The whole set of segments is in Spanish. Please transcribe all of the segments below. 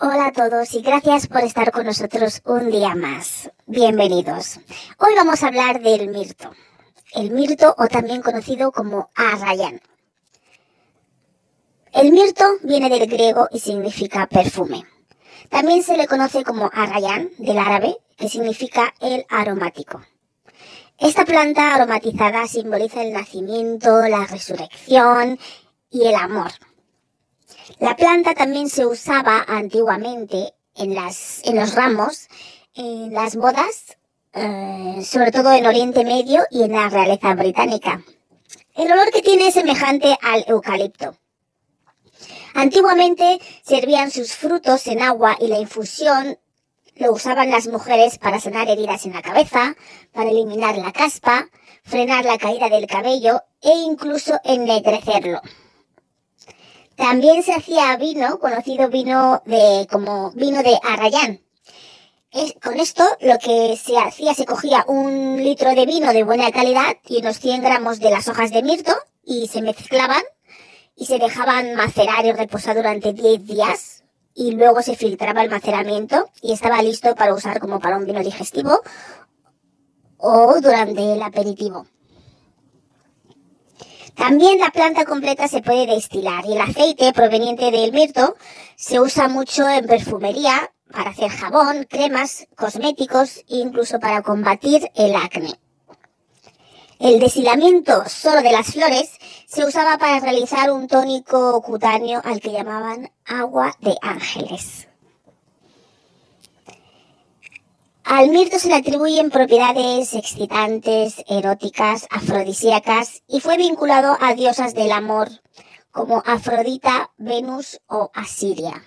Hola a todos y gracias por estar con nosotros un día más. Bienvenidos. Hoy vamos a hablar del mirto. El mirto o también conocido como arrayán. El mirto viene del griego y significa perfume. También se le conoce como arrayán del árabe, que significa el aromático. Esta planta aromatizada simboliza el nacimiento, la resurrección y el amor. La planta también se usaba antiguamente en, las, en los ramos, en las bodas, eh, sobre todo en Oriente Medio y en la realeza británica. El olor que tiene es semejante al eucalipto. Antiguamente servían sus frutos en agua y la infusión lo usaban las mujeres para sanar heridas en la cabeza, para eliminar la caspa, frenar la caída del cabello e incluso ennegrecerlo. También se hacía vino, conocido vino de, como vino de Arrayán. con esto lo que se hacía, se cogía un litro de vino de buena calidad y unos 100 gramos de las hojas de mirto y se mezclaban y se dejaban macerar y reposar durante 10 días y luego se filtraba el maceramiento y estaba listo para usar como para un vino digestivo o durante el aperitivo. También la planta completa se puede destilar y el aceite proveniente del mirto se usa mucho en perfumería para hacer jabón, cremas, cosméticos e incluso para combatir el acné. El deshilamiento solo de las flores se usaba para realizar un tónico cutáneo al que llamaban agua de ángeles. Al mirto se le atribuyen propiedades excitantes, eróticas, afrodisíacas y fue vinculado a diosas del amor como Afrodita, Venus o Asiria.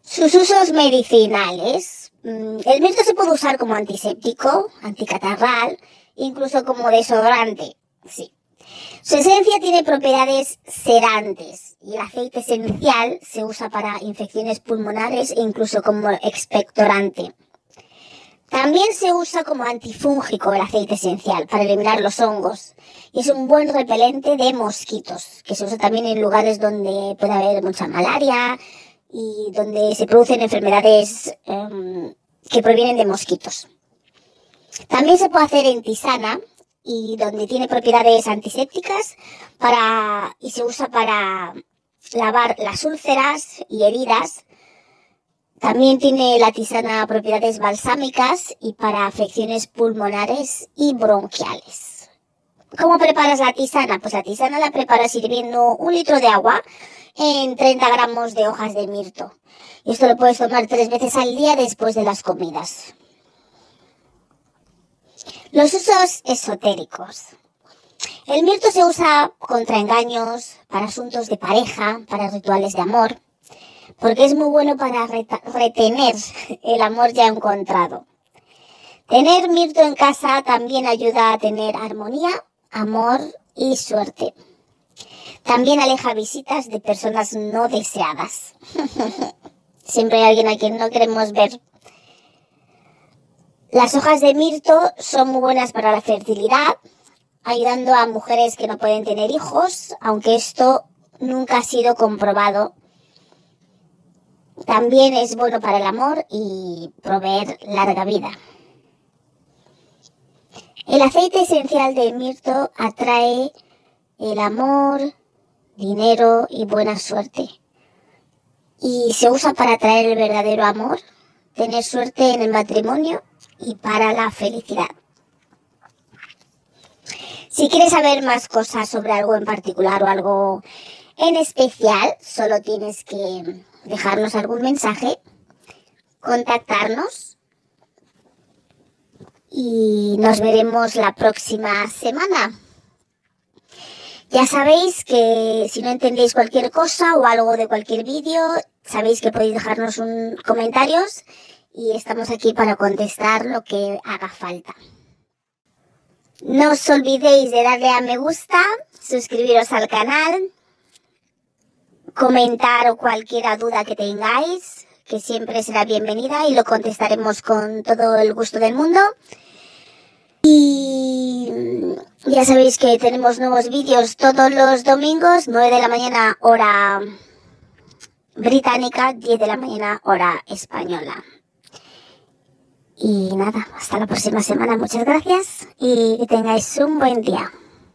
Sus usos medicinales. Mm, el mirto se puede usar como antiséptico, anticatarral, incluso como desodorante. Sí. Su esencia tiene propiedades sedantes y el aceite esencial se usa para infecciones pulmonares e incluso como expectorante. También se usa como antifúngico el aceite esencial para eliminar los hongos y es un buen repelente de mosquitos que se usa también en lugares donde puede haber mucha malaria y donde se producen enfermedades em, que provienen de mosquitos. También se puede hacer en tisana y donde tiene propiedades antisépticas para, y se usa para lavar las úlceras y heridas. También tiene la tisana propiedades balsámicas y para afecciones pulmonares y bronquiales. ¿Cómo preparas la tisana? Pues la tisana la preparas sirviendo un litro de agua en 30 gramos de hojas de mirto. Y esto lo puedes tomar tres veces al día después de las comidas. Los usos esotéricos. El mirto se usa contra engaños, para asuntos de pareja, para rituales de amor, porque es muy bueno para retener el amor ya encontrado. Tener mirto en casa también ayuda a tener armonía, amor y suerte. También aleja visitas de personas no deseadas. Siempre hay alguien a quien no queremos ver las hojas de mirto son muy buenas para la fertilidad, ayudando a mujeres que no pueden tener hijos, aunque esto nunca ha sido comprobado. También es bueno para el amor y proveer larga vida. El aceite esencial de mirto atrae el amor, dinero y buena suerte. Y se usa para atraer el verdadero amor, tener suerte en el matrimonio y para la felicidad. Si quieres saber más cosas sobre algo en particular o algo en especial, solo tienes que dejarnos algún mensaje, contactarnos y nos veremos la próxima semana. Ya sabéis que si no entendéis cualquier cosa o algo de cualquier vídeo, sabéis que podéis dejarnos un comentarios y estamos aquí para contestar lo que haga falta. No os olvidéis de darle a me gusta, suscribiros al canal, comentar cualquier duda que tengáis, que siempre será bienvenida y lo contestaremos con todo el gusto del mundo. Y ya sabéis que tenemos nuevos vídeos todos los domingos, 9 de la mañana hora británica, 10 de la mañana hora española. Y nada, hasta la próxima semana, muchas gracias y que tengáis un buen día.